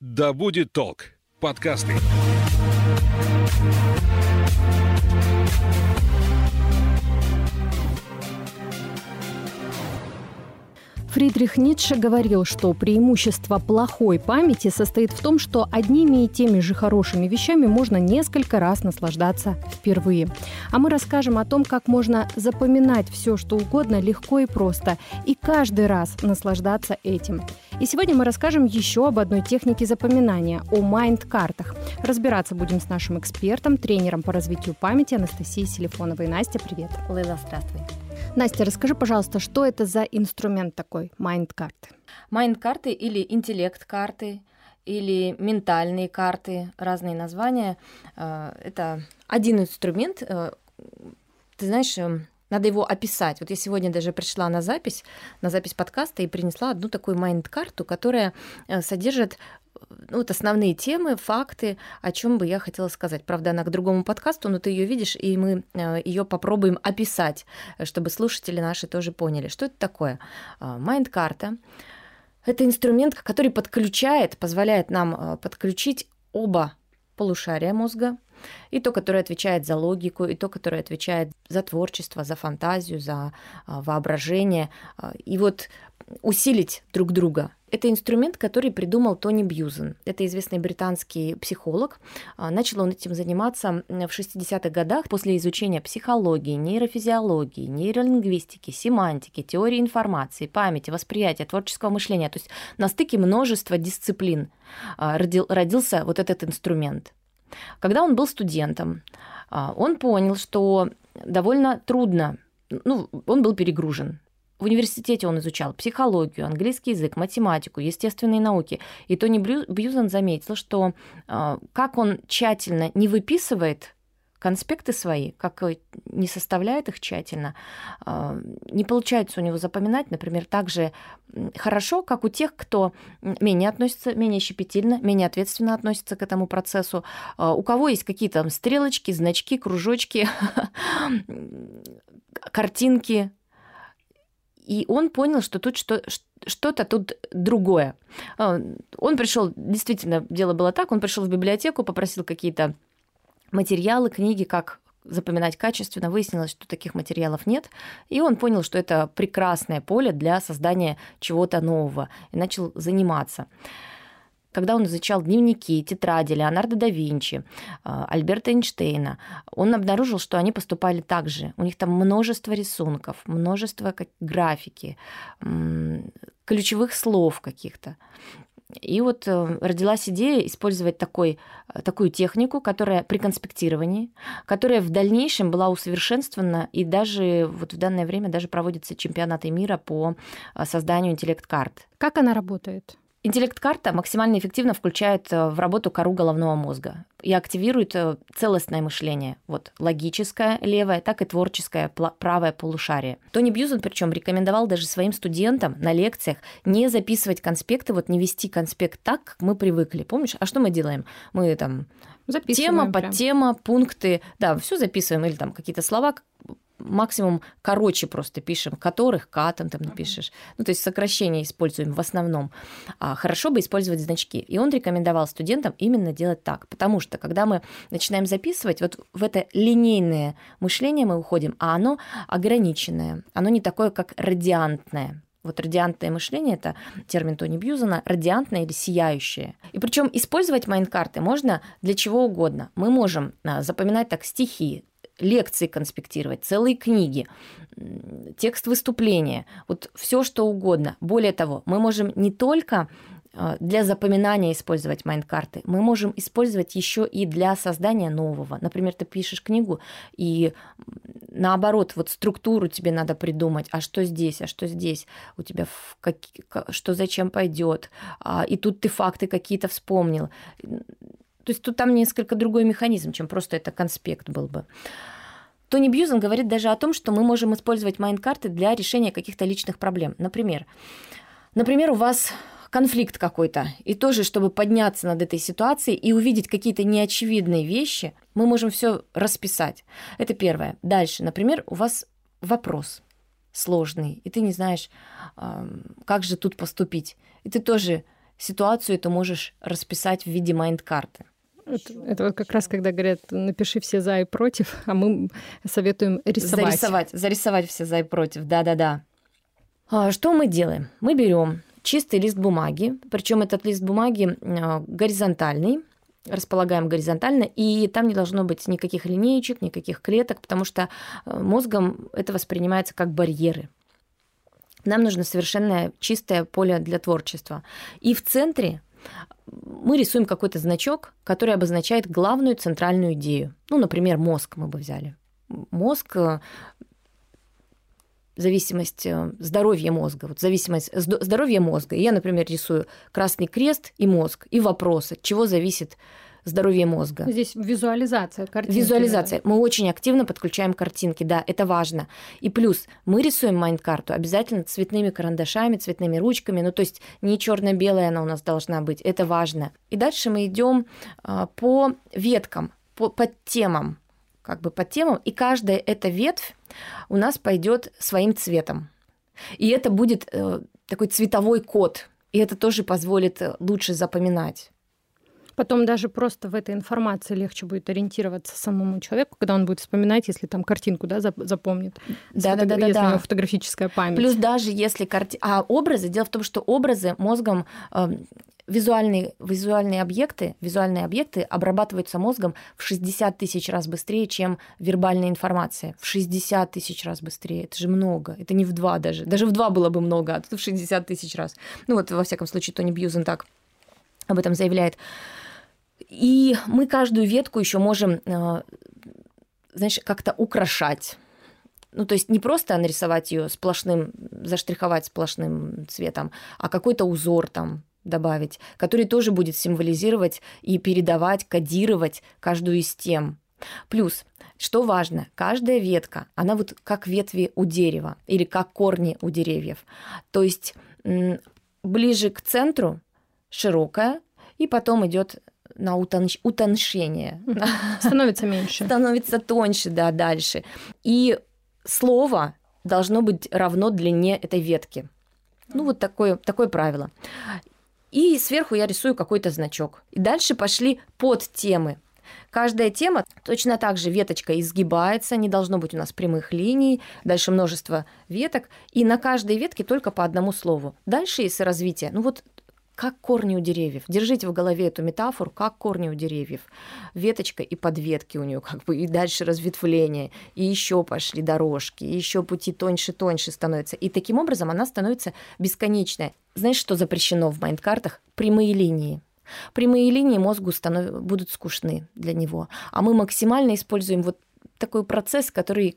«Да будет толк» подкасты. Фридрих Ницше говорил, что преимущество плохой памяти состоит в том, что одними и теми же хорошими вещами можно несколько раз наслаждаться впервые. А мы расскажем о том, как можно запоминать все, что угодно легко и просто, и каждый раз наслаждаться этим. И сегодня мы расскажем еще об одной технике запоминания, о майнд-картах. Разбираться будем с нашим экспертом, тренером по развитию памяти Анастасией Селифоновой. Настя, привет. Лейла, здравствуй. Настя, расскажи, пожалуйста, что это за инструмент такой, майнд-карты? Майнд-карты или интеллект-карты, или ментальные карты, разные названия. Э, это один инструмент. Э, ты знаешь, э, надо его описать. Вот я сегодня даже пришла на запись, на запись подкаста и принесла одну такую майнд-карту, которая содержит ну, вот основные темы, факты, о чем бы я хотела сказать. Правда, она к другому подкасту, но ты ее видишь, и мы э, ее попробуем описать, чтобы слушатели наши тоже поняли, что это такое. Майнд-карта – это инструмент, который подключает, позволяет нам э, подключить оба полушария мозга, и то, которое отвечает за логику, и то, которое отвечает за творчество, за фантазию, за а, воображение. А, и вот усилить друг друга. Это инструмент, который придумал Тони Бьюзен. Это известный британский психолог. А, начал он этим заниматься в 60-х годах после изучения психологии, нейрофизиологии, нейролингвистики, семантики, теории информации, памяти, восприятия, творческого мышления. То есть на стыке множества дисциплин родился вот этот инструмент. Когда он был студентом, а, он понял, что довольно трудно, ну, он был перегружен. В университете он изучал психологию, английский язык, математику, естественные науки. И Тони Бьюзен заметил, что а, как он тщательно не выписывает конспекты свои, как не составляет их тщательно, а, не получается у него запоминать, например, так же хорошо, как у тех, кто менее относится, менее щепетильно, менее ответственно относится к этому процессу, а, у кого есть какие-то стрелочки, значки, кружочки, картинки, и он понял, что тут что, что-то тут другое. А, он пришел, действительно, дело было так, он пришел в библиотеку, попросил какие-то материалы, книги, как запоминать качественно. Выяснилось, что таких материалов нет. И он понял, что это прекрасное поле для создания чего-то нового. И начал заниматься когда он изучал дневники, тетради Леонардо да Винчи, а, Альберта Эйнштейна, он обнаружил, что они поступали так же. У них там множество рисунков, множество графики, ключевых слов каких-то. И вот э, родилась идея использовать такой, э, такую технику, которая при конспектировании, которая в дальнейшем была усовершенствована, и даже вот в данное время даже проводятся чемпионаты мира по э, созданию интеллект-карт. Как она работает? Интеллект-карта максимально эффективно включает в работу кору головного мозга и активирует целостное мышление, вот логическое левое, так и творческое правое полушарие. Тони Бьюзен причем рекомендовал даже своим студентам на лекциях не записывать конспекты, вот не вести конспект так, как мы привыкли. Помнишь? А что мы делаем? Мы там тема, подтема, пункты, да, все записываем или там какие-то слова максимум короче просто пишем, которых катом там напишешь. Ну, то есть сокращение используем в основном. А хорошо бы использовать значки. И он рекомендовал студентам именно делать так, потому что когда мы начинаем записывать, вот в это линейное мышление мы уходим, а оно ограниченное, оно не такое, как радиантное. Вот радиантное мышление – это термин Тони Бьюзена, радиантное или сияющее. И причем использовать майнкарты можно для чего угодно. Мы можем а, запоминать так стихи, лекции конспектировать, целые книги, текст выступления, вот все что угодно. Более того, мы можем не только э, для запоминания использовать майнд-карты, мы можем использовать еще и для создания нового. Например, ты пишешь книгу, и наоборот, вот структуру тебе надо придумать, а что здесь, а что здесь, у тебя в как, что зачем пойдет, а, и тут ты факты какие-то вспомнил. То есть тут там несколько другой механизм, чем просто это конспект был бы. Тони Бьюзен говорит даже о том, что мы можем использовать майнд-карты для решения каких-то личных проблем. Например, например, у вас конфликт какой-то, и тоже, чтобы подняться над этой ситуацией и увидеть какие-то неочевидные вещи, мы можем все расписать. Это первое. Дальше, например, у вас вопрос сложный, и ты не знаешь, как же тут поступить. И ты тоже ситуацию ты можешь расписать в виде майнд-карты. Это, это вот как раз когда говорят, напиши все за и против, а мы советуем рисовать. Зарисовать, зарисовать все за и против, да-да-да. А, что мы делаем? Мы берем чистый лист бумаги, причем этот лист бумаги а, горизонтальный, располагаем горизонтально, и там не должно быть никаких линеечек, никаких клеток, потому что а, мозгом это воспринимается как барьеры. Нам нужно совершенно чистое поле для творчества. И в центре мы рисуем какой-то значок, который обозначает главную центральную идею. Ну, например, мозг мы бы взяли. Мозг э, зависимость э, здоровья мозга, вот зависимость здоровья мозга. И я, например, рисую красный крест и мозг, и вопрос, от чего зависит здоровье мозга. Здесь визуализация картинки. Визуализация. Да. Мы очень активно подключаем картинки, да, это важно. И плюс мы рисуем майнд-карту обязательно цветными карандашами, цветными ручками, ну то есть не черно-белая она у нас должна быть, это важно. И дальше мы идем а, по веткам, по, по темам, как бы по темам, и каждая эта ветвь у нас пойдет своим цветом. И это будет э, такой цветовой код, и это тоже позволит э, лучше запоминать. Потом даже просто в этой информации легче будет ориентироваться самому человеку, когда он будет вспоминать, если там картинку да, запомнит. Да, да, да, да, если да. у него фотографическая память. Плюс даже если карти... А образы, дело в том, что образы мозгом э, визуальные, визуальные объекты, визуальные объекты обрабатываются мозгом в 60 тысяч раз быстрее, чем вербальная информация. В 60 тысяч раз быстрее. Это же много. Это не в два даже. Даже в два было бы много, а тут в 60 тысяч раз. Ну вот, во всяком случае, Тони Бьюзен так об этом заявляет. И мы каждую ветку еще можем, э, знаешь, как-то украшать. Ну, то есть не просто нарисовать ее сплошным, заштриховать сплошным цветом, а какой-то узор там добавить, который тоже будет символизировать и передавать, кодировать каждую из тем. Плюс, что важно, каждая ветка, она вот как ветви у дерева или как корни у деревьев. То есть ближе к центру широкая, и потом идет на утонш... утоншение. Становится меньше. Становится тоньше, да, дальше. И слово должно быть равно длине этой ветки. Ну, вот такое, такое правило. И сверху я рисую какой-то значок. И дальше пошли под темы. Каждая тема точно так же веточка изгибается, не должно быть у нас прямых линий, дальше множество веток, и на каждой ветке только по одному слову. Дальше, если развитие, ну вот как корни у деревьев. Держите в голове эту метафору, как корни у деревьев. Веточка и подветки у нее, как бы, и дальше разветвление, и еще пошли дорожки, и еще пути тоньше-тоньше становятся. И таким образом она становится бесконечная. Знаешь, что запрещено в майндкартах? Прямые линии. Прямые линии мозгу станов... будут скучны для него. А мы максимально используем вот такой процесс, который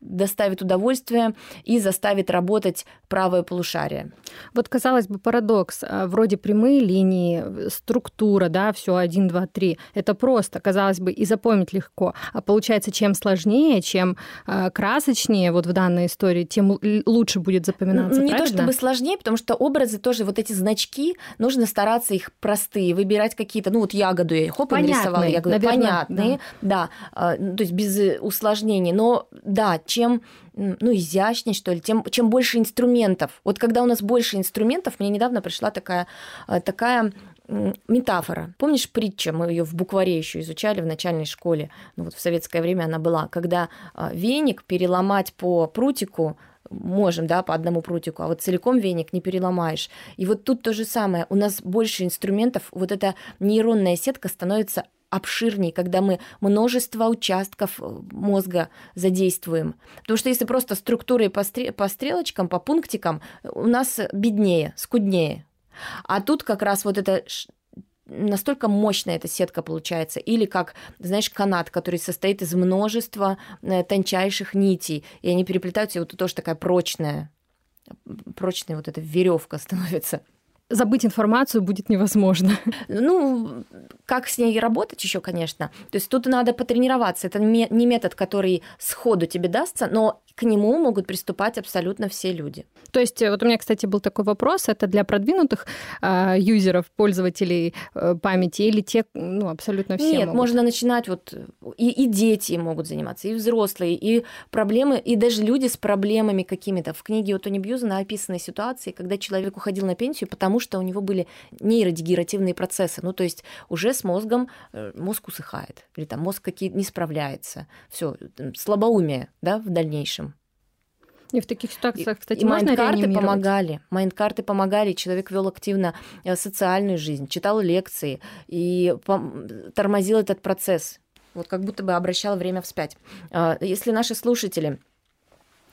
доставит удовольствие и заставит работать правое полушарие. Вот, казалось бы, парадокс. А, вроде прямые линии, структура, да, все один, два, три. Это просто, казалось бы, и запомнить легко. А получается, чем сложнее, чем а, красочнее вот в данной истории, тем лучше будет запоминаться, Не правильно? то чтобы сложнее, потому что образы тоже, вот эти значки, нужно стараться их простые, выбирать какие-то, ну вот ягоду я хоп, нарисовала, ягоду. Наверное, Понятные, да. да. Ну, то есть без усложнений. Но да, чем ну, изящнее, что ли, тем, чем больше инструментов. Вот когда у нас больше инструментов, мне недавно пришла такая, э, такая метафора. Помнишь притча, мы ее в букваре еще изучали в начальной школе, ну вот в советское время она была, когда э, веник переломать по прутику можем, да, по одному прутику, а вот целиком веник не переломаешь. И вот тут то же самое. У нас больше инструментов, вот эта нейронная сетка становится обширнее, когда мы множество участков э, мозга задействуем. Потому что если просто структурой по, по стрелочкам, по пунктикам, у нас беднее, скуднее. А тут как раз вот это настолько мощная эта сетка получается, или как, знаешь, канат, который состоит из множества э, тончайших нитей, и они переплетаются, и вот тоже такая прочная, прочная вот эта веревка становится забыть информацию будет невозможно. Ну, как с ней работать еще, конечно. То есть тут надо потренироваться. Это не метод, который сходу тебе дастся, но к нему могут приступать абсолютно все люди. То есть э, вот у меня, кстати, был такой вопрос, это для продвинутых э, юзеров, пользователей э, памяти или те, ну, абсолютно все Нет, могут? можно начинать вот и, и дети могут заниматься, и взрослые, и проблемы, и даже люди с проблемами какими-то. В книге у Тони Бьюзена описаны ситуации, когда человек уходил на пенсию, потому что у него были нейродегенеративные процессы, ну то есть уже с мозгом э, мозг усыхает, или там мозг какие не справляется, все слабоумие, да, в дальнейшем. И в таких ситуациях, кстати, и можно реанимировать? помогали. Майндкарты помогали. Человек вел активно э, социальную жизнь, читал лекции и тормозил этот процесс. Вот как будто бы обращал время вспять. А, Если наши слушатели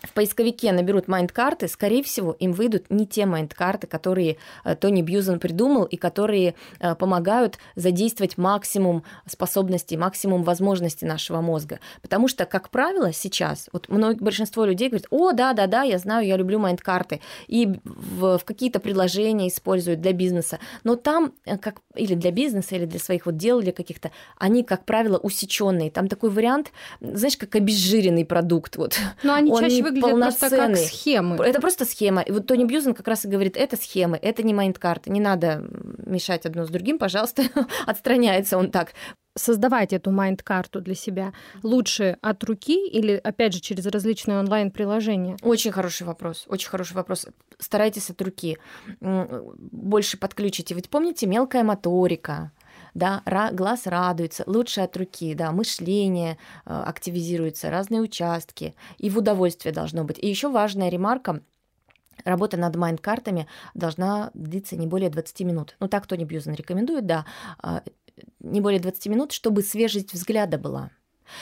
в поисковике наберут майнд-карты, скорее всего, им выйдут не те майнд-карты, которые э, Тони Бьюзен придумал и которые э, помогают задействовать максимум способностей, максимум возможностей нашего мозга. Потому что, как правило, сейчас вот многие, большинство людей говорят, о, да-да-да, я знаю, я люблю майнд-карты, и в, в какие-то предложения используют для бизнеса, но там, э, как или для бизнеса, или для своих вот дел, или каких-то, они, как правило, усеченные. Там такой вариант, знаешь, как обезжиренный продукт. Вот. Но они Он чаще выглядят просто как схемы. Это просто схема. И вот Тони Бьюзен как раз и говорит, это схемы, это не майнд-карты, не надо мешать одно с другим, пожалуйста, отстраняется он так. Создавать эту майнд-карту для себя лучше от руки или, опять же, через различные онлайн-приложения? Очень хороший вопрос, очень хороший вопрос. Старайтесь от руки больше подключите. Ведь помните, мелкая моторика, да, глаз радуется, лучше от руки, да, мышление э, активизируется, разные участки, и в удовольствие должно быть. И еще важная ремарка, Работа над майнд-картами должна длиться не более 20 минут. Ну, так Тони Бьюзен рекомендует, да, а, не более 20 минут, чтобы свежесть взгляда была.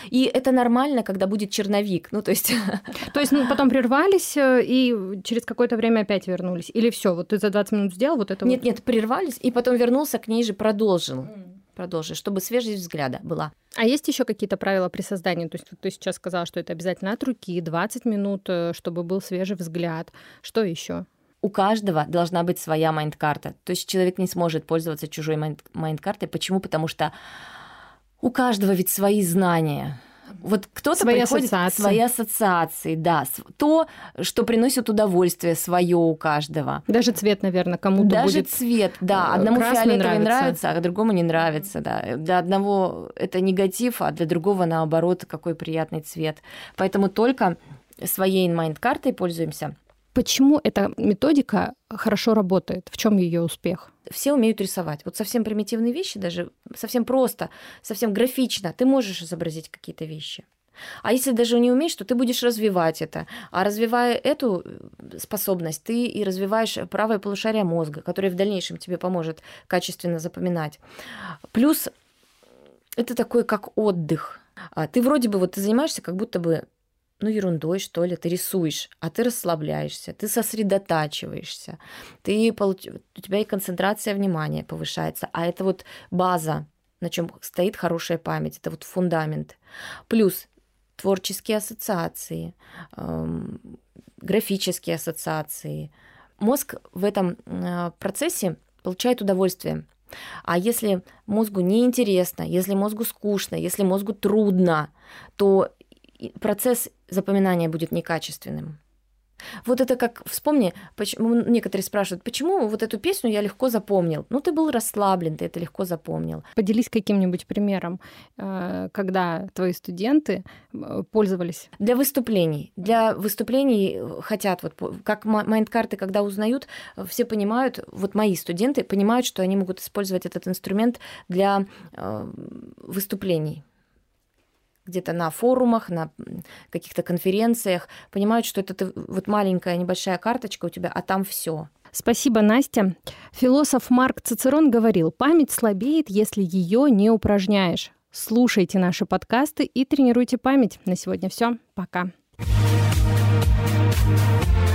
И это нормально, когда будет черновик. Ну, то есть То есть ну, потом прервались э, и через какое-то время опять вернулись? Или все, вот ты за 20 минут сделал вот это Нет, вот? нет, прервались, и потом вернулся к ней же, продолжил. Продолжил, чтобы свежесть взгляда была. А есть еще какие-то правила при создании? То есть вот ты сейчас сказала, что это обязательно от руки, 20 минут, э, чтобы был свежий взгляд. Что еще? У каждого должна быть своя майнд-карта. То есть человек не сможет пользоваться чужой майнд- майнд-картой. Почему? Потому что у каждого ведь свои знания. Вот кто-то Свои приходит ассоциации. свои ассоциации, да, то, что приносит удовольствие свое у каждого. Даже цвет, наверное, кому-то Даже будет... цвет, да. э, Одному фиолетовый нравится. нравится. а другому не нравится, да. Для одного это негатив, а для другого, наоборот, какой приятный цвет. Поэтому только своей майнд-картой пользуемся. Почему эта методика хорошо работает? В чем ее успех? Все умеют рисовать. Вот совсем примитивные вещи, даже совсем просто, совсем графично, ты можешь изобразить какие-то вещи. А если даже не умеешь, то ты будешь развивать это. А развивая эту э, способность, ты и развиваешь правое полушарие мозга, которое в дальнейшем тебе поможет качественно запоминать. Плюс это такой как отдых. А Ты вроде бы вот ты занимаешься как будто бы ну, ерундой, что ли, ты рисуешь, а ты расслабляешься, ты сосредотачиваешься, ты, получ- у тебя и концентрация внимания повышается, а это вот база, на чем стоит хорошая память, это вот фундамент. Плюс творческие ассоциации, эм, графические ассоциации. Мозг в этом э, процессе получает удовольствие. А если мозгу неинтересно, если мозгу скучно, если мозгу трудно, то процесс запоминания будет некачественным. Вот это как, вспомни, почему некоторые спрашивают, почему вот эту песню я легко запомнил? Ну, ты был расслаблен, ты это легко запомнил. Поделись каким-нибудь примером, э, когда твои студенты пользовались. Для выступлений. Для выступлений хотят, вот как ма- майнд-карты, когда узнают, все понимают, вот мои студенты понимают, что они могут использовать этот инструмент для э, выступлений где-то на форумах, на каких-то конференциях, понимают, что это ты, вот маленькая небольшая карточка у тебя, а там все. Спасибо, Настя. Философ Марк Цицерон говорил, память слабеет, если ее не упражняешь. Слушайте наши подкасты и тренируйте память. На сегодня все. Пока. thank you